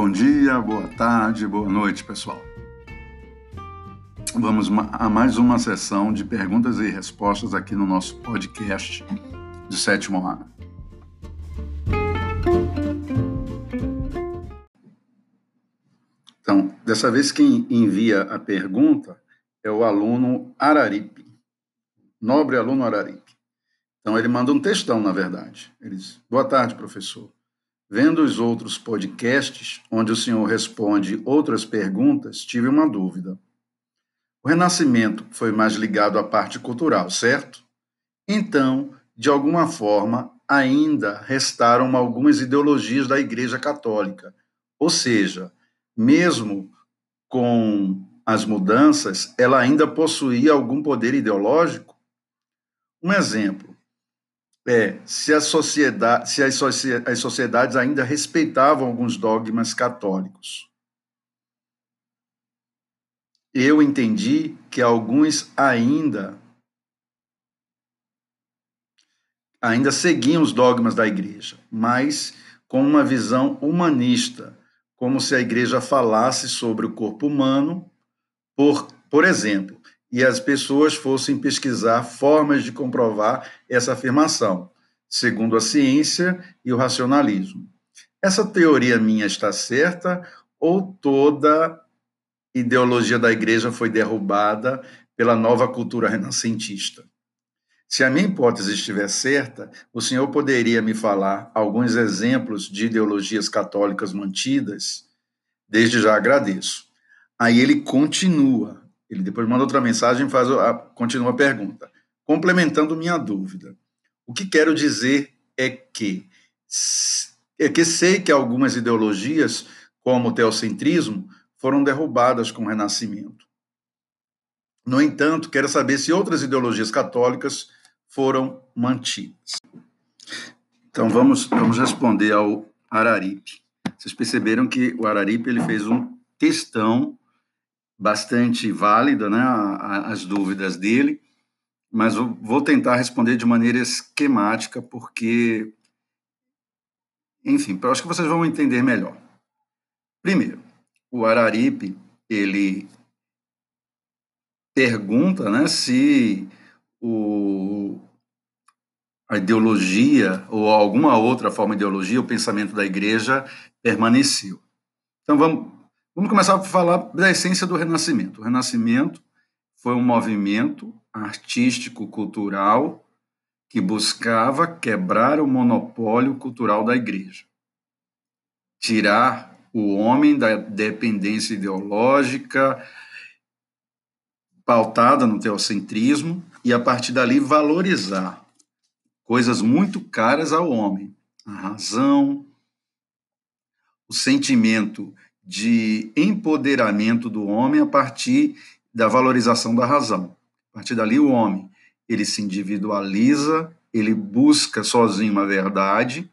Bom dia, boa tarde, boa noite, pessoal. Vamos a mais uma sessão de perguntas e respostas aqui no nosso podcast de sétimo ano. Então, dessa vez quem envia a pergunta é o aluno Araripe, nobre aluno Araripe. Então ele manda um textão, na verdade. Ele diz: Boa tarde, professor. Vendo os outros podcasts, onde o senhor responde outras perguntas, tive uma dúvida. O Renascimento foi mais ligado à parte cultural, certo? Então, de alguma forma, ainda restaram algumas ideologias da Igreja Católica. Ou seja, mesmo com as mudanças, ela ainda possuía algum poder ideológico? Um exemplo é se, a sociedade, se as, as sociedades ainda respeitavam alguns dogmas católicos. Eu entendi que alguns ainda ainda seguiam os dogmas da igreja, mas com uma visão humanista, como se a igreja falasse sobre o corpo humano, por, por exemplo, e as pessoas fossem pesquisar formas de comprovar essa afirmação, segundo a ciência e o racionalismo. Essa teoria minha está certa ou toda ideologia da igreja foi derrubada pela nova cultura renascentista? Se a minha hipótese estiver certa, o senhor poderia me falar alguns exemplos de ideologias católicas mantidas? Desde já agradeço. Aí ele continua ele depois manda outra mensagem e faz a, continua a pergunta. Complementando minha dúvida. O que quero dizer é que é que sei que algumas ideologias, como o teocentrismo, foram derrubadas com o Renascimento. No entanto, quero saber se outras ideologias católicas foram mantidas. Então vamos vamos responder ao Araripe. Vocês perceberam que o Araripe ele fez um textão bastante válida, né, as dúvidas dele, mas vou tentar responder de maneira esquemática, porque, enfim, eu acho que vocês vão entender melhor. Primeiro, o Araripe, ele pergunta né, se o, a ideologia ou alguma outra forma de ideologia, o pensamento da igreja permaneceu. Então vamos, Vamos começar a falar da essência do Renascimento. O Renascimento foi um movimento artístico-cultural que buscava quebrar o monopólio cultural da Igreja, tirar o homem da dependência ideológica pautada no teocentrismo e, a partir dali, valorizar coisas muito caras ao homem: a razão, o sentimento de empoderamento do homem a partir da valorização da razão. A partir dali, o homem ele se individualiza, ele busca sozinho uma verdade,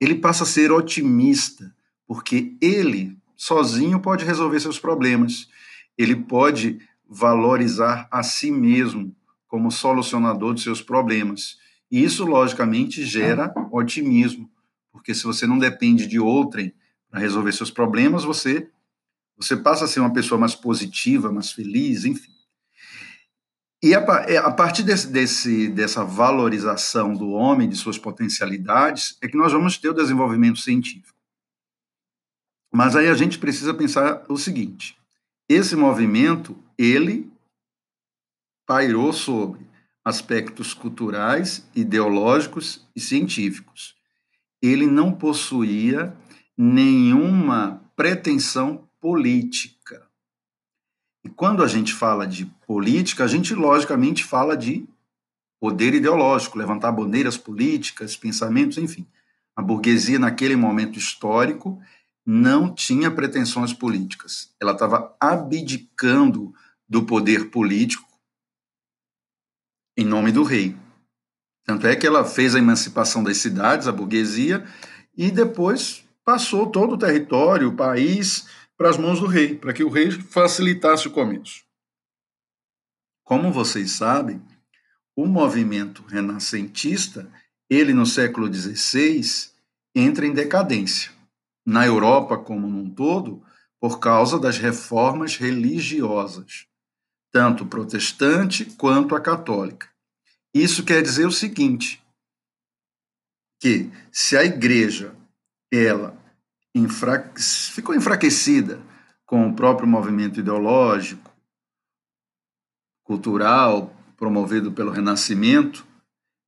ele passa a ser otimista, porque ele sozinho pode resolver seus problemas, ele pode valorizar a si mesmo como solucionador de seus problemas. E isso, logicamente, gera otimismo, porque se você não depende de outrem para resolver seus problemas, você você passa a ser uma pessoa mais positiva, mais feliz, enfim. E a, é, a partir desse, desse, dessa valorização do homem, de suas potencialidades, é que nós vamos ter o desenvolvimento científico. Mas aí a gente precisa pensar o seguinte: esse movimento, ele pairou sobre aspectos culturais, ideológicos e científicos. Ele não possuía nenhuma pretensão política. E quando a gente fala de política, a gente logicamente fala de poder ideológico, levantar bandeiras políticas, pensamentos, enfim. A burguesia, naquele momento histórico, não tinha pretensões políticas. Ela estava abdicando do poder político em nome do rei. Tanto é que ela fez a emancipação das cidades, a burguesia, e depois passou todo o território, o país, para as mãos do rei, para que o rei facilitasse o comércio. Como vocês sabem, o movimento renascentista, ele no século XVI, entra em decadência. na Europa como um todo por causa das reformas religiosas, tanto protestante quanto a católica. Isso quer dizer o seguinte, que se a igreja ela enfra... ficou enfraquecida com o próprio movimento ideológico, cultural, promovido pelo Renascimento,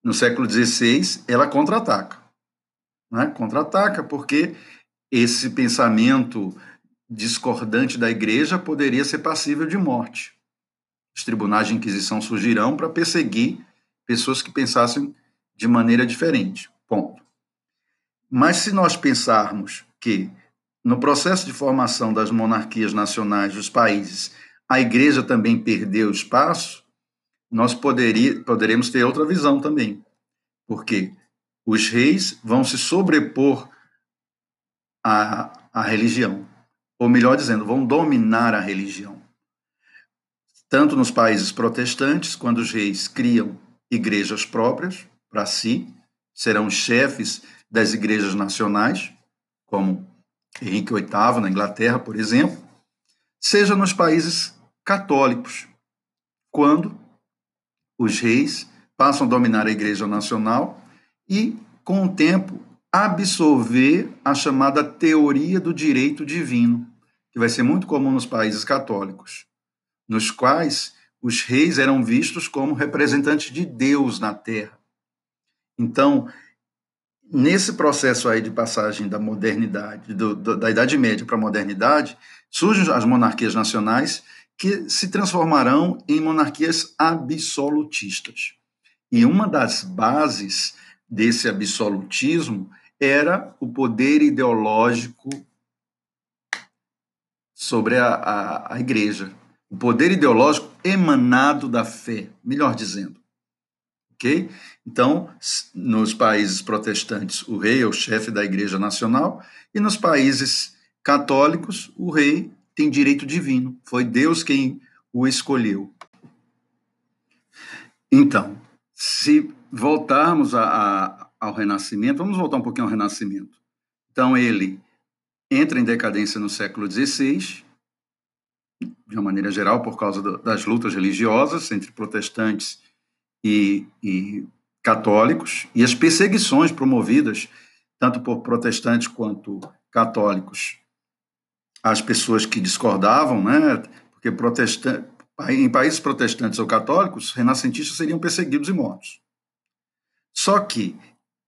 no século XVI, ela contra-ataca. Né? Contra-ataca porque esse pensamento discordante da igreja poderia ser passível de morte. Os tribunais de Inquisição surgirão para perseguir pessoas que pensassem de maneira diferente. Ponto. Mas se nós pensarmos que no processo de formação das monarquias nacionais dos países, a igreja também perdeu espaço, nós poderia, poderemos ter outra visão também. Porque os reis vão se sobrepor à, à religião. Ou melhor dizendo, vão dominar a religião. Tanto nos países protestantes, quando os reis criam igrejas próprias para si, serão chefes das igrejas nacionais, como Henrique VIII na Inglaterra, por exemplo, seja nos países católicos, quando os reis passam a dominar a igreja nacional e, com o tempo, absorver a chamada teoria do direito divino, que vai ser muito comum nos países católicos, nos quais os reis eram vistos como representantes de Deus na terra. Então, nesse processo aí de passagem da modernidade, do, da Idade Média para a modernidade, surgem as monarquias nacionais que se transformarão em monarquias absolutistas. E uma das bases desse absolutismo era o poder ideológico sobre a, a, a igreja. O poder ideológico emanado da fé, melhor dizendo. Ok? Então, nos países protestantes, o rei é o chefe da Igreja Nacional, e nos países católicos, o rei tem direito divino. Foi Deus quem o escolheu. Então, se voltarmos a, a, ao Renascimento, vamos voltar um pouquinho ao Renascimento. Então, ele entra em decadência no século XVI, de uma maneira geral, por causa do, das lutas religiosas entre protestantes e, e católicos, e as perseguições promovidas, tanto por protestantes quanto católicos, às pessoas que discordavam, né? porque em países protestantes ou católicos, renascentistas seriam perseguidos e mortos. Só que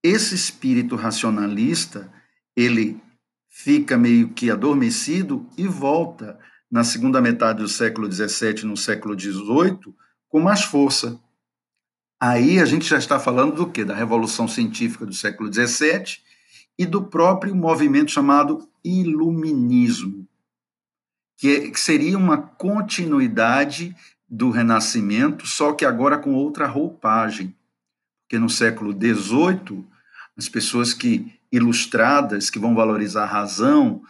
esse espírito racionalista, ele fica meio que adormecido e volta na segunda metade do século XVII, no século XVIII, com mais força. Aí a gente já está falando do quê? Da Revolução Científica do século XVII e do próprio movimento chamado Iluminismo, que, é, que seria uma continuidade do Renascimento, só que agora com outra roupagem. Porque no século XVIII, as pessoas que ilustradas, que vão valorizar a razão,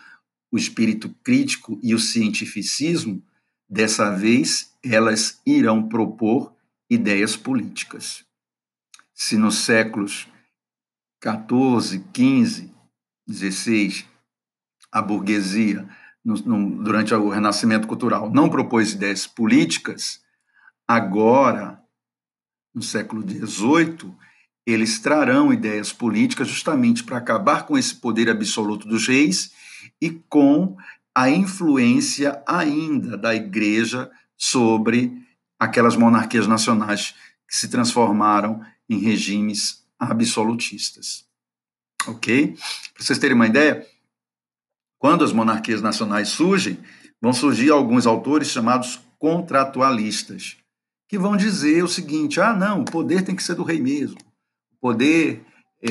o espírito crítico e o cientificismo, dessa vez elas irão propor ideias políticas. Se nos séculos 14, 15, 16, a burguesia, no, no, durante o Renascimento Cultural, não propôs ideias políticas, agora, no século XVIII, eles trarão ideias políticas justamente para acabar com esse poder absoluto dos reis e com a influência ainda da igreja sobre aquelas monarquias nacionais que se transformaram em regimes absolutistas. Ok? Para vocês terem uma ideia, quando as monarquias nacionais surgem, vão surgir alguns autores chamados contratualistas, que vão dizer o seguinte: ah, não, o poder tem que ser do rei mesmo poder, é,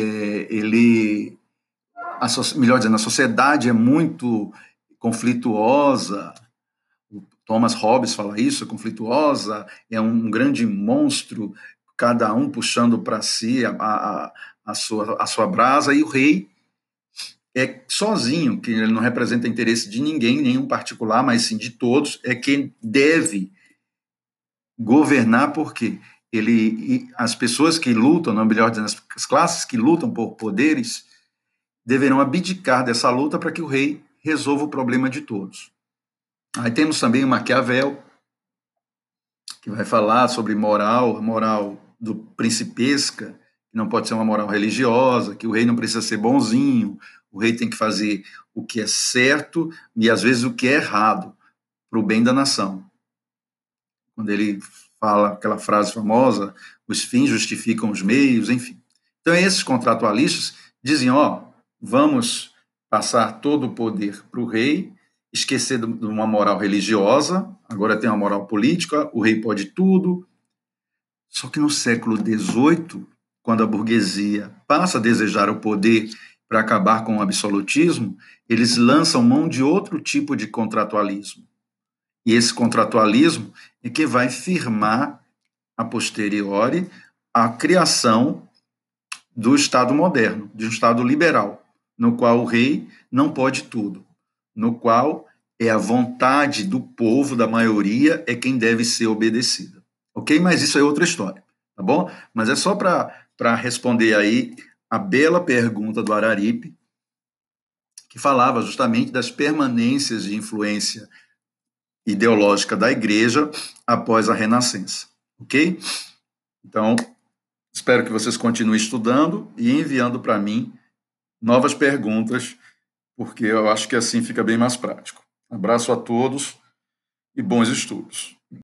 ele, a, melhor dizendo, a sociedade é muito conflituosa. Thomas Hobbes fala isso, conflituosa, é um grande monstro, cada um puxando para si a, a, a, sua, a sua brasa, e o rei é sozinho, que ele não representa interesse de ninguém, nenhum particular, mas sim de todos, é quem deve governar, porque ele as pessoas que lutam, não melhor dizendo, as classes que lutam por poderes deverão abdicar dessa luta para que o rei resolva o problema de todos. Aí temos também o Maquiavel, que vai falar sobre moral, moral do principesca, que não pode ser uma moral religiosa, que o rei não precisa ser bonzinho, o rei tem que fazer o que é certo e às vezes o que é errado para o bem da nação. Quando ele fala aquela frase famosa, os fins justificam os meios, enfim. Então esses contratualistas diziam, ó, vamos passar todo o poder para o rei, esquecer de uma moral religiosa, agora tem uma moral política, o rei pode tudo. Só que no século XVIII, quando a burguesia passa a desejar o poder para acabar com o absolutismo, eles lançam mão de outro tipo de contratualismo. E esse contratualismo é que vai firmar a posteriori a criação do Estado moderno, de um Estado liberal, no qual o rei não pode tudo, no qual é a vontade do povo, da maioria, é quem deve ser obedecida. Ok? Mas isso é outra história, tá bom? Mas é só para responder aí a bela pergunta do Araripe, que falava justamente das permanências de influência ideológica da igreja após a Renascença. Ok? Então, espero que vocês continuem estudando e enviando para mim novas perguntas, porque eu acho que assim fica bem mais prático. Abraço a todos e bons estudos.